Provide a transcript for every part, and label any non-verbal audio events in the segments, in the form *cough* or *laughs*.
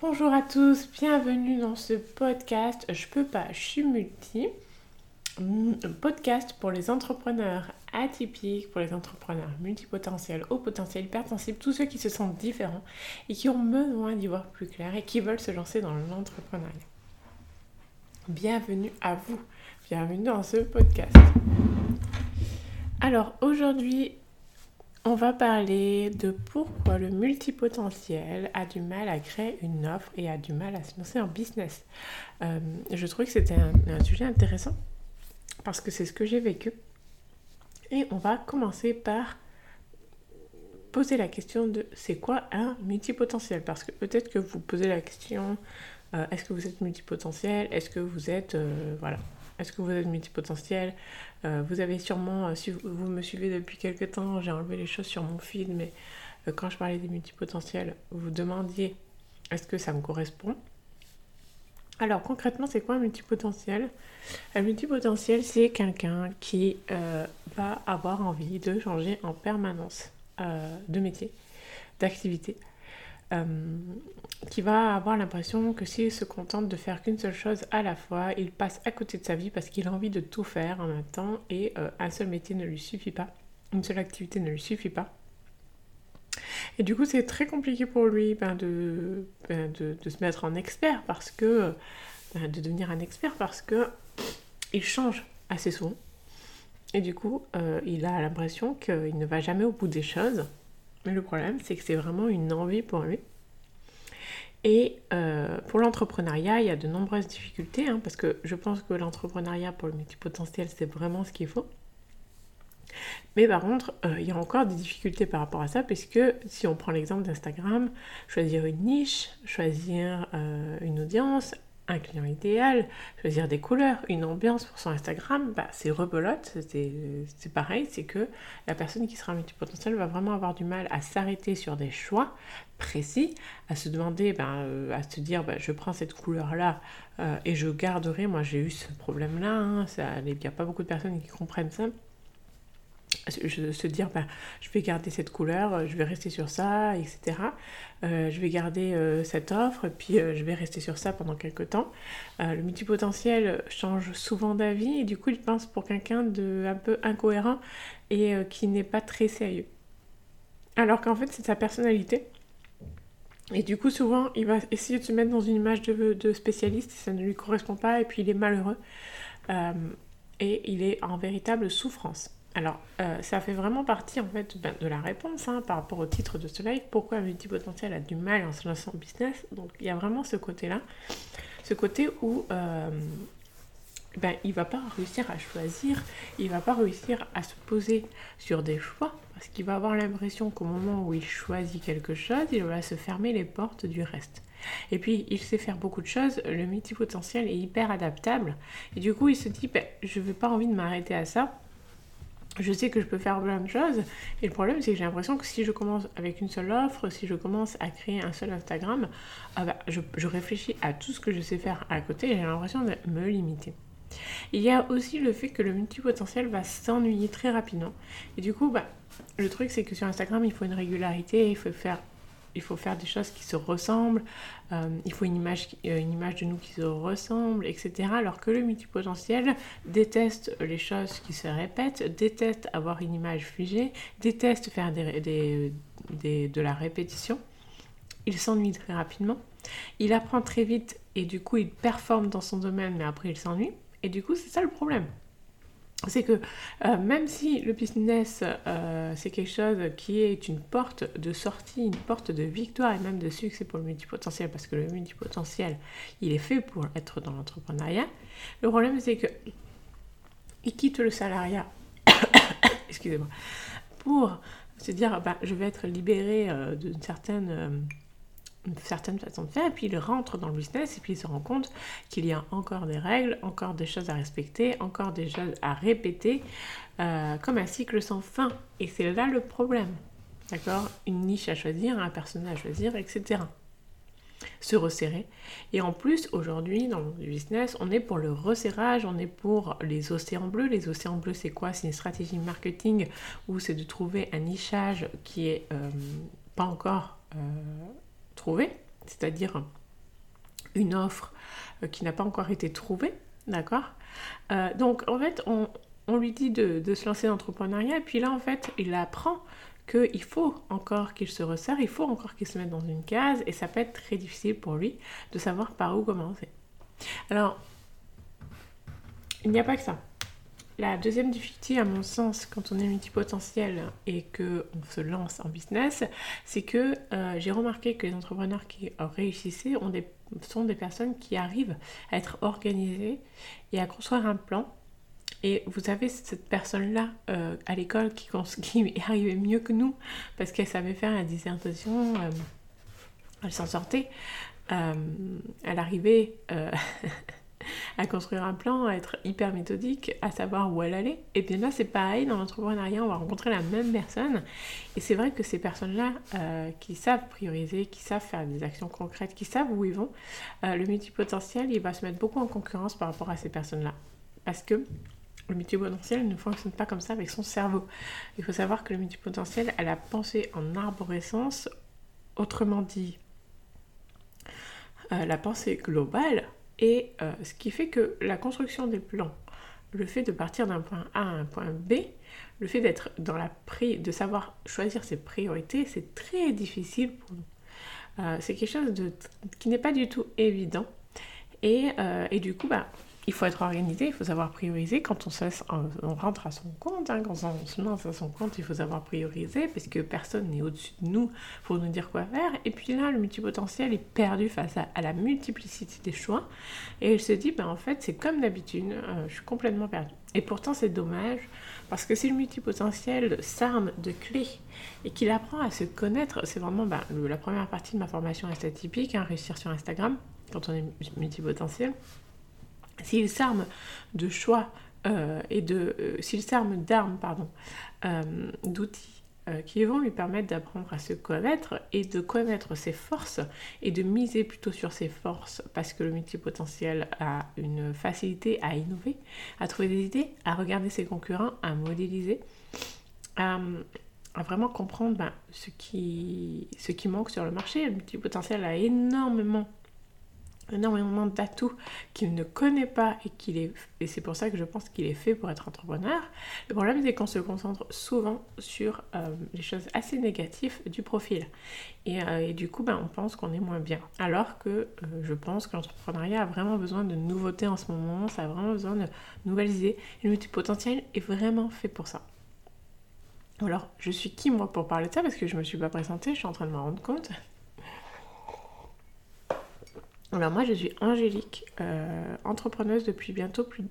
Bonjour à tous, bienvenue dans ce podcast Je peux pas, je suis multi. Podcast pour les entrepreneurs atypiques, pour les entrepreneurs multipotentiels, au potentiel hypersensibles, tous ceux qui se sentent différents et qui ont besoin d'y voir plus clair et qui veulent se lancer dans l'entrepreneuriat. Bienvenue à vous, bienvenue dans ce podcast. Alors aujourd'hui, on va parler de pourquoi le multipotentiel a du mal à créer une offre et a du mal à se lancer en business. Euh, je trouvais que c'était un, sujet intéressant parce que c'est ce que j'ai vécu. Et on va commencer par poser la question de c'est quoi un multipotentiel? Parce que peut-être que vous posez la question euh, est-ce que vous êtes multipotentiel? Est-ce que vous êtes euh, voilà est-ce que vous êtes multipotentiel? Euh, Vous avez sûrement, euh, si vous me suivez depuis quelques temps, j'ai enlevé les choses sur mon feed, mais euh, quand je parlais des multipotentiels, vous demandiez est-ce que ça me correspond? Alors concrètement, c'est quoi un multipotentiel? Un multipotentiel, c'est quelqu'un qui va avoir envie de changer en permanence de métier, d'activité. Euh, qui va avoir l'impression que s'il se contente de faire qu'une seule chose à la fois, il passe à côté de sa vie parce qu'il a envie de tout faire en même temps et euh, un seul métier ne lui suffit pas, une seule activité ne lui suffit pas. Et du coup, c'est très compliqué pour lui ben, de, ben, de, de, se mettre en expert parce que ben, de devenir un expert parce que il change assez souvent. Et du coup, euh, il a l'impression qu'il ne va jamais au bout des choses mais le problème, c'est que c'est vraiment une envie pour lui. Et euh, pour l'entrepreneuriat, il y a de nombreuses difficultés, hein, parce que je pense que l'entrepreneuriat pour le multipotentiel, c'est vraiment ce qu'il faut. Mais par contre, euh, il y a encore des difficultés par rapport à ça, puisque si on prend l'exemple d'Instagram, choisir une niche, choisir euh, une audience, un client idéal, choisir des couleurs, une ambiance pour son Instagram, bah, c'est rebelote, c'est pareil, c'est que la personne qui sera multipotentielle va vraiment avoir du mal à s'arrêter sur des choix précis, à se demander, bah, euh, à se dire, bah, je prends cette couleur-là euh, et je garderai, moi j'ai eu ce problème-là, hein, il n'y a pas beaucoup de personnes qui comprennent ça, se dire ben, je vais garder cette couleur, je vais rester sur ça, etc. Euh, je vais garder euh, cette offre, puis euh, je vais rester sur ça pendant quelques temps. le multipotentiel change souvent d'avis et du coup il pense pour quelqu'un de un peu incohérent et qui n'est pas très sérieux. Alors qu'en fait c'est sa personnalité. Et du coup souvent il va essayer de se mettre dans une image de, de spécialiste et ça ne lui correspond pas et puis il est malheureux. et il est en véritable souffrance. Alors, euh, ça fait vraiment partie en fait ben, de la réponse hein, par rapport au titre de ce live. Pourquoi un multipotentiel a du mal en se lançant en business? Donc, il y a vraiment ce côté-là, ce côté où euh, ben, il va pas réussir à choisir, il va pas réussir à se poser sur des choix parce qu'il va avoir l'impression qu'au moment où il choisit quelque chose, il va se fermer les portes du reste. Et puis, il sait faire beaucoup de choses, le multipotentiel est hyper adaptable et du coup, il se dit ben, je n'ai pas envie de m'arrêter à ça je sais que je peux faire plein de choses. Et le problème, c'est que j'ai l'impression que si je commence avec une seule offre, si je commence à créer un seul Instagram, ah bah, je, réfléchis à tout ce que je sais faire à côté j'ai l'impression de me limiter. Il y a aussi le fait que le multipotentiel va s'ennuyer très rapidement. Et du coup, bah, le truc, c'est que sur Instagram, il faut une régularité, il faut faire il faut faire des choses qui se ressemblent, euh, il faut une image, euh, une image de nous qui se ressemble, etc. Alors que le multipotentiel déteste les choses qui se répètent, déteste avoir une image figée, déteste faire de la répétition. Il s'ennuie très rapidement. Il apprend très vite et du coup il performe dans son domaine, mais après il s'ennuie. Et du coup, c'est ça le problème c'est que euh, même si le business, euh, c'est quelque chose qui est une porte de sortie, une porte de victoire et même de succès pour le multipotentiel, parce que le multipotentiel, il est fait pour être dans l'entrepreneuriat, le problème c'est que il quitte le salariat, *coughs* excusez-moi, pour se dire, bah, je vais être libéré euh, d'une certaine une certaine façon de faire, et puis il rentre dans le business, et puis il se rend compte qu'il y a encore des règles, encore des choses à respecter, encore des choses à répéter, euh, comme un cycle sans fin. Et c'est là le problème. D'accord? Une niche à choisir, un personnage à choisir, etc. Se resserrer. Et en plus, aujourd'hui, dans le business, on est pour le resserrage, on est pour les océans bleus. Les océans bleus, c'est quoi? C'est une stratégie marketing où c'est de trouver un nichage qui est euh, pas encore euh, c'est-à-dire une offre euh, qui n'a pas encore été trouvée, d'accord? Euh, Donc en fait, on, lui dit de, se lancer dans l'entrepreneuriat, et puis là en fait, il apprend qu'il faut encore qu'il se resserre, il faut encore qu'il se mette dans une case, et ça peut être très difficile pour lui de savoir par où commencer. Alors, il n'y a pas que ça. La deuxième difficulté, à mon sens, quand on est multipotentiel et qu'on se lance en business, c'est que euh, j'ai remarqué que les entrepreneurs qui réussissaient sont des personnes qui arrivent à être organisées et à construire un plan. Et vous avez cette personne-là euh, à l'école qui, *laughs* qui arrivait mieux que nous parce qu'elle savait faire la dissertation, euh, elle s'en sortait. elle arrivait *laughs* à construire un plan, à être hyper méthodique, à savoir où elle allait. Et bien là, c'est pareil, dans l'entrepreneuriat, on va rencontrer la même personne. Et c'est vrai que ces personnes-là, euh, qui savent prioriser, qui savent faire des actions concrètes, qui savent où ils vont, euh, le multipotentiel, il va se mettre beaucoup en concurrence par rapport à ces personnes-là. Parce que le multipotentiel ne fonctionne pas comme ça avec son cerveau. Il faut savoir que le multipotentiel, a pensé en arborescence, autrement dit, euh, la pensée globale, et euh, ce qui fait que la construction des plans, le fait de partir d'un point A à un point B, le fait d'être dans la pri de savoir choisir ses priorités, c'est très difficile pour nous. Euh, c'est quelque chose qui n'est pas du tout évident. Et, euh, et du coup, bah, il faut être organisé, il faut savoir prioriser. Quand on, rentre à son compte, hein, quand on se lance à son compte, il faut savoir prioriser parce que personne n'est au-dessus de nous pour nous dire quoi faire. Et puis là, le multipotentiel est perdu face à, la multiplicité des choix et il se dit, ben, en fait, c'est comme d'habitude, euh, je suis complètement perdu. Et pourtant, c'est dommage parce que si le multipotentiel s'arme de clés et qu'il apprend à se connaître, c'est vraiment ben, la première partie de ma formation est typique, hein, réussir sur Instagram quand on est multipotentiel. S'il s'arme de choix euh, et euh, s'il s'arme d'armes euh, d'outils qui vont lui permettre d'apprendre à se connaître et de connaître ses forces et de miser plutôt sur ses forces parce que le multipotentiel a une facilité à innover, à trouver des idées, à regarder ses concurrents, à modéliser, à, vraiment comprendre ben, ce, qui, ce qui manque sur le marché. Le multipotentiel a énormément énormément d'atouts qu'il ne connaît pas et qu'il est et c'est pour ça que je pense qu'il est fait pour être entrepreneur. Le problème c'est qu'on se concentre souvent sur euh, les choses assez négatives du profil et, euh, du coup ben, on pense qu'on est moins bien. Alors que euh, je pense que l'entrepreneuriat a vraiment besoin de nouveautés en ce moment, ça a vraiment besoin de nouvelles idées. Et le multipotentiel est vraiment fait pour ça. Alors je suis qui moi pour parler de ça? Parce que je me suis pas présentée, je suis en train de me rendre compte. Alors moi je suis Angélique, euh, entrepreneuse depuis bientôt, plus,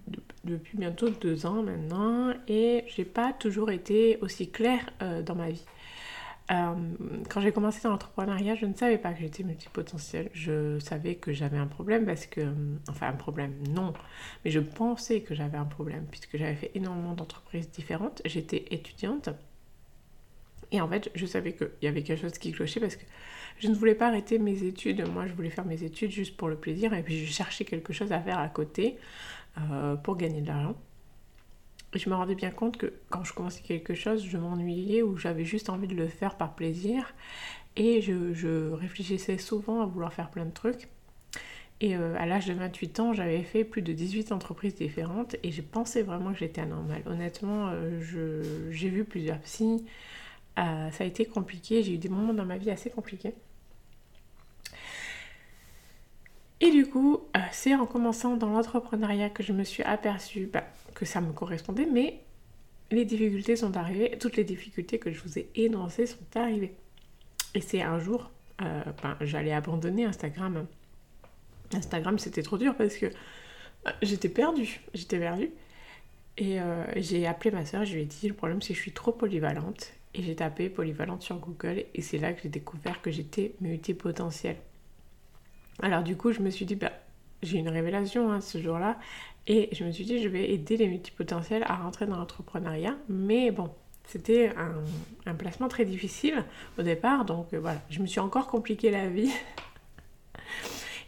depuis bientôt deux ans maintenant et j'ai pas toujours été aussi claire euh, dans ma vie. Euh, quand j'ai commencé dans l'entrepreneuriat, je ne savais pas que j'étais multipotentielle. Je savais que j'avais un problème parce que, enfin un problème, non, mais je pensais que j'avais un problème puisque j'avais fait énormément d'entreprises différentes. J'étais étudiante et en fait je savais qu'il y avait quelque chose qui clochait parce que je ne voulais pas arrêter mes études. Moi, je voulais faire mes études juste pour le plaisir et puis je cherchais quelque chose à faire à côté euh, pour gagner de l'argent. Et je me rendais bien compte que quand je commençais quelque chose, je m'ennuyais ou j'avais juste envie de le faire par plaisir. Et je, réfléchissais souvent à vouloir faire plein de trucs. Et euh, à l'âge de 28 ans, j'avais fait plus de 18 entreprises différentes et j'ai pensé vraiment que j'étais anormale. Honnêtement, euh, j'ai vu plusieurs psys. Ça a été compliqué. J'ai eu des moments dans ma vie assez compliqués. Et du coup, euh, c'est en commençant dans l'entrepreneuriat que je me suis aperçue bah, que ça me correspondait, mais les difficultés sont arrivées, toutes les difficultés que je vous ai énoncées sont arrivées. Et c'est un jour, euh, ben, j'allais abandonner Instagram. Instagram, c'était trop dur parce que euh, j'étais perdue, j'étais perdue. Et j'ai appelé ma soeur, je lui ai dit, le problème c'est que je suis trop polyvalente. Et j'ai tapé polyvalente sur Google et c'est là que j'ai découvert que j'étais multipotentielle. Alors du coup, je me suis dit, bah, j'ai une révélation hein, ce jour-là, et je me suis dit, je vais aider les multipotentiels à rentrer dans l'entrepreneuriat, mais bon, c'était un, placement très difficile au départ, donc euh, voilà, je me suis encore compliqué la vie. *laughs*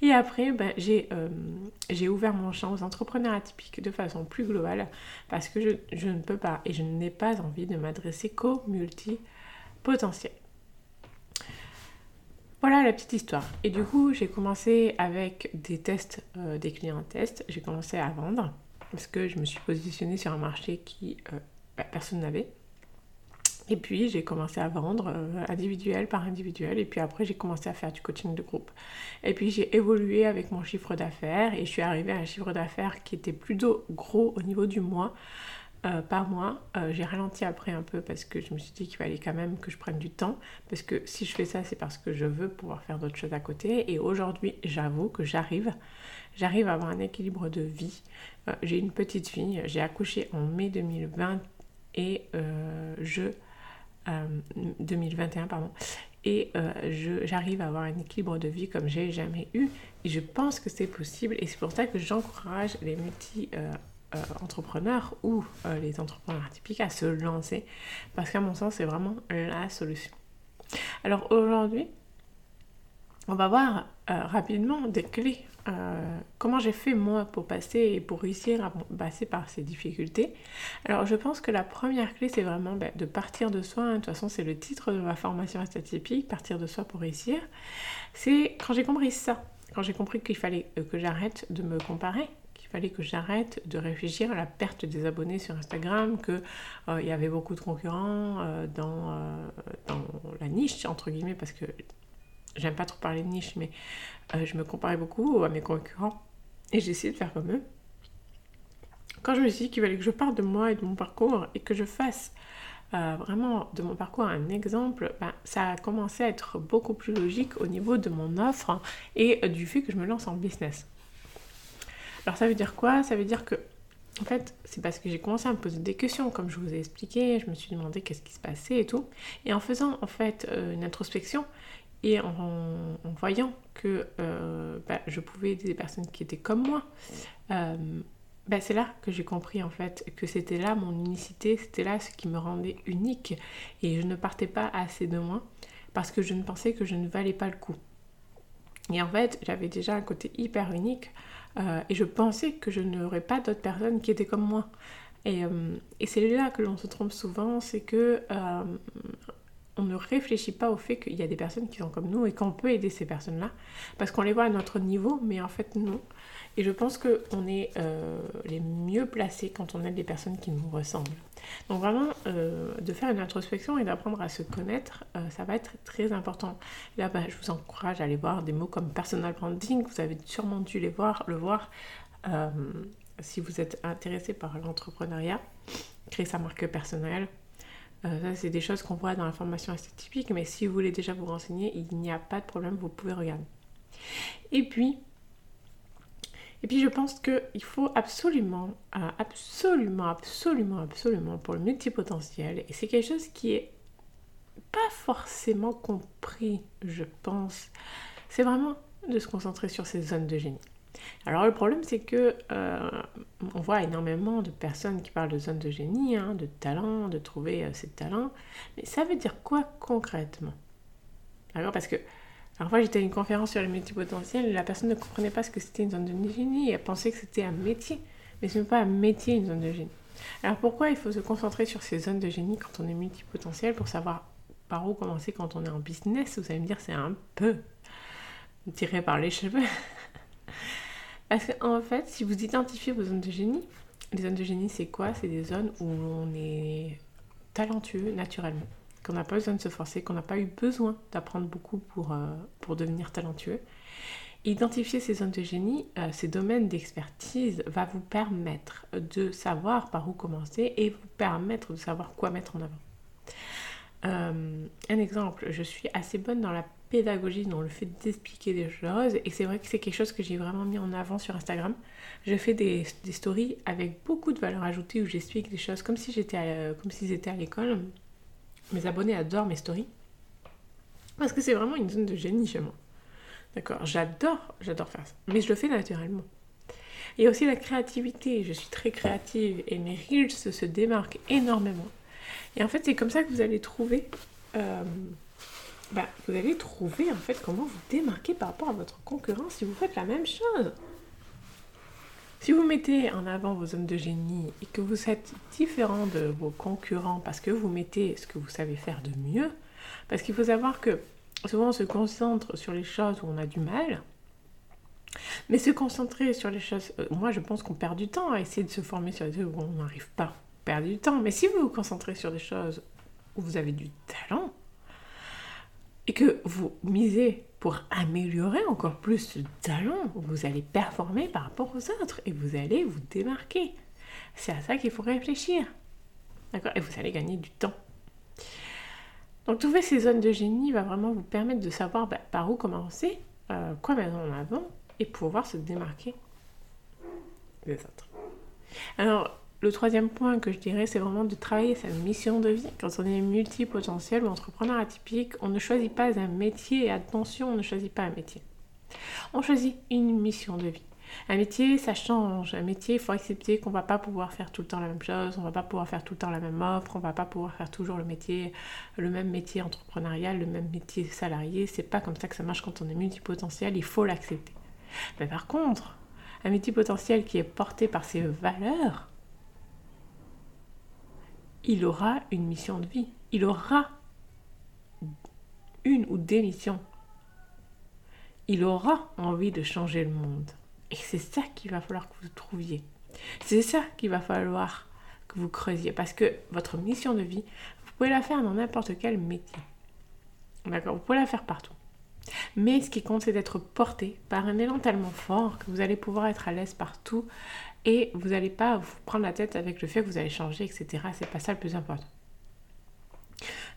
Et après, bah, euh, j'ai ouvert mon champ aux entrepreneurs atypiques de façon plus globale parce que je, je ne peux pas et je n'ai pas envie de m'adresser qu'aux multipotentiels. Voilà la petite histoire. Et du coup, j'ai commencé avec des tests, euh, des clients tests. J'ai commencé à vendre parce que je me suis positionnée sur un marché qui euh, bah, personne n'avait. Et puis j'ai commencé à vendre euh, individuel par individuel. Et puis après j'ai commencé à faire du coaching de groupe. Et puis j'ai évolué avec mon chiffre d'affaires et je suis arrivée à un chiffre d'affaires qui était plutôt gros au niveau du mois. Euh, par mois. Euh, j'ai ralenti après un peu parce que je me suis dit qu'il fallait quand même que je prenne du temps. Parce que si je fais ça, c'est parce que je veux pouvoir faire d'autres choses à côté. Et aujourd'hui, j'avoue que j'arrive. J'arrive à avoir un équilibre de vie. j'ai une petite fille. J'ai accouché en mai 2020 et je 2021, euh, pardon. Et euh, j'arrive à avoir un équilibre de vie comme j'ai jamais eu. Et je pense que c'est possible. Et c'est pour ça que j'encourage les multi-entrepreneurs euh, ou les entrepreneurs atypiques à se lancer. Parce qu'à mon sens, c'est vraiment la solution. Alors aujourd'hui, on va voir rapidement des clés euh, comment j'ai fait moi pour passer et pour réussir à passer par ces difficultés? Alors je pense que la première clé c'est vraiment ben, de partir de soi, hein. de toute façon c'est le titre de ma formation atypique, partir de soi pour réussir. C'est quand j'ai compris ça, quand j'ai compris qu'il fallait euh, que j'arrête de me comparer, qu'il fallait que j'arrête de réfléchir à la perte des abonnés sur Instagram, qu'il euh, y avait beaucoup de concurrents dans, dans la niche entre guillemets parce que j'aime pas trop parler de niche, mais euh, je me comparais beaucoup à mes concurrents et essayé de faire comme eux. Quand je me suis dit qu'il fallait que je parle de moi et de mon parcours et que je fasse euh, vraiment de mon parcours un exemple, ben, ça a commencé à être beaucoup plus logique au niveau de mon offre et du fait que je me lance en business. Alors ça veut dire quoi? Ça veut dire que en fait, c'est parce que j'ai commencé à me poser des questions, comme je vous ai expliqué, je me suis demandé qu'est-ce qui se passait et tout. Et en faisant en fait euh, une introspection, et en, voyant que euh, bah, je pouvais aider des personnes qui étaient comme moi, euh, bah, c'est là que j'ai compris en fait que c'était là mon unicité, c'était là ce qui me rendait unique. Et je ne partais pas assez de moi parce que je ne pensais que je ne valais pas le coup. Et en fait, j'avais déjà un côté hyper unique euh, et je pensais que je n'aurais pas d'autres personnes qui étaient comme moi. Et, et c'est là que l'on se trompe souvent, c'est que on ne réfléchit pas au fait qu'il y a des personnes qui sont comme nous et qu'on peut aider ces personnes-là, parce qu'on les voit à notre niveau, mais en fait non. Et je pense qu'on est euh, les mieux placés quand on aide des personnes qui nous ressemblent. Donc vraiment, euh, de faire une introspection et d'apprendre à se connaître, euh, ça va être très important. Là, bah, je vous encourage à aller voir des mots comme personal branding, vous avez sûrement dû les voir, le voir si vous êtes intéressé par l'entrepreneuriat, créer sa marque personnelle, euh, ça, c'est des choses qu'on voit dans la formation assez typique, mais si vous voulez déjà vous renseigner, il n'y a pas de problème, vous pouvez regarder. Et puis, et puis je pense qu'il faut absolument, euh, absolument, absolument, absolument pour le multipotentiel, et c'est quelque chose qui est pas forcément compris, je pense, c'est vraiment de se concentrer sur ces zones de génie. Alors le problème c'est que euh, on voit énormément de personnes qui parlent de zone de génie, hein, de talent, de trouver euh, ses talents, mais ça veut dire quoi concrètement? Alors parce que parfois j'étais à une conférence sur les multipotentiels et la personne ne comprenait pas ce que c'était une zone de génie, elle pensait que c'était un métier, mais ce n'est pas un métier une zone de génie. Alors pourquoi il faut se concentrer sur ces zones de génie quand on est multipotentiel pour savoir par où commencer quand on est en business? Vous allez me dire c'est un peu tiré par les cheveux. *laughs* Parce qu'en fait, si vous identifiez vos zones de génie, les zones de génie, c'est quoi? C'est des zones où on est talentueux naturellement, qu'on n'a pas besoin de se forcer, qu'on n'a pas eu besoin d'apprendre beaucoup pour, euh, devenir talentueux. Identifier ces zones de génie, euh, ces domaines d'expertise, va vous permettre de savoir par où commencer et vous permettre de savoir quoi mettre en avant. Euh, un exemple, je suis assez bonne dans la pédagogie, dans le fait d'expliquer des choses. Et c'est vrai que c'est quelque chose que j'ai vraiment mis en avant sur Instagram. Je fais des, stories avec beaucoup de valeur ajoutée où j'explique des choses comme si j'étais comme si j'étais à l'école. Mes abonnés adorent mes stories. Parce que c'est vraiment une zone de génie chez moi. D'accord J'adore, j'adore faire ça. Mais je le fais naturellement. Il y a aussi la créativité. Je suis très créative et mes reels se démarquent énormément. Et en fait, c'est comme ça que vous allez trouver... Euh, bah, vous allez trouver en fait comment vous démarquer par rapport à votre concurrent si vous faites la même chose. Si vous mettez en avant vos zones de génie et que vous êtes différent de vos concurrents parce que vous mettez ce que vous savez faire de mieux, parce qu'il faut savoir que souvent on se concentre sur les choses où on a du mal. Mais se concentrer sur les choses, euh, moi je pense qu'on perd du temps à essayer de se former sur les choses où on n'arrive pas. Perdre du temps. Mais si vous vous concentrez sur des choses où vous avez du talent et que vous misez pour améliorer encore plus ce talent, vous allez performer par rapport aux autres et vous allez vous démarquer. C'est à ça qu'il faut réfléchir. D'accord? Et vous allez gagner du temps. Donc trouver ces zones de génie va vraiment vous permettre de savoir bah, par où commencer, euh, quoi mettre en avant et pouvoir se démarquer des autres. Alors, le troisième point que je dirais, c'est vraiment de travailler sa mission de vie. Quand on est multipotentiel ou entrepreneur atypique, on ne choisit pas un métier attention, on ne choisit pas un métier. On choisit une mission de vie. Un métier, ça change. Un métier, il faut accepter qu'on va pas pouvoir faire tout le temps la même chose, on va pas pouvoir faire tout le temps la même offre, on va pas pouvoir faire toujours le métier, le même métier entrepreneurial, le même métier salarié. C'est pas comme ça que ça marche quand on est multipotentiel, il faut l'accepter. Mais par contre, un métier potentiel qui est porté par ses valeurs, il aura une mission de vie. Il aura une ou des missions. Il aura envie de changer le monde. Et c'est ça qu'il va falloir que vous trouviez. C'est ça qu'il va falloir que vous creusiez. Parce que votre mission de vie, vous pouvez la faire dans n'importe quel métier. D'accord? Vous pouvez la faire partout. Mais ce qui compte, c'est d'être porté par un élan tellement fort que vous allez pouvoir être à l'aise partout et vous n'allez pas vous prendre la tête avec le fait que vous allez changer, etc. C'est pas ça le plus important.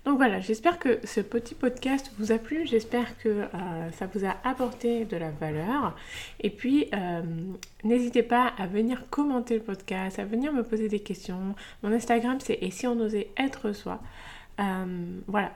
Donc voilà, j'espère que ce petit podcast vous a plu, j'espère que euh, ça vous a apporté de la valeur. Et puis, euh, n'hésitez pas à venir commenter le podcast, à venir me poser des questions. Mon Instagram, c'est Et si on osait être soi. Euh, voilà,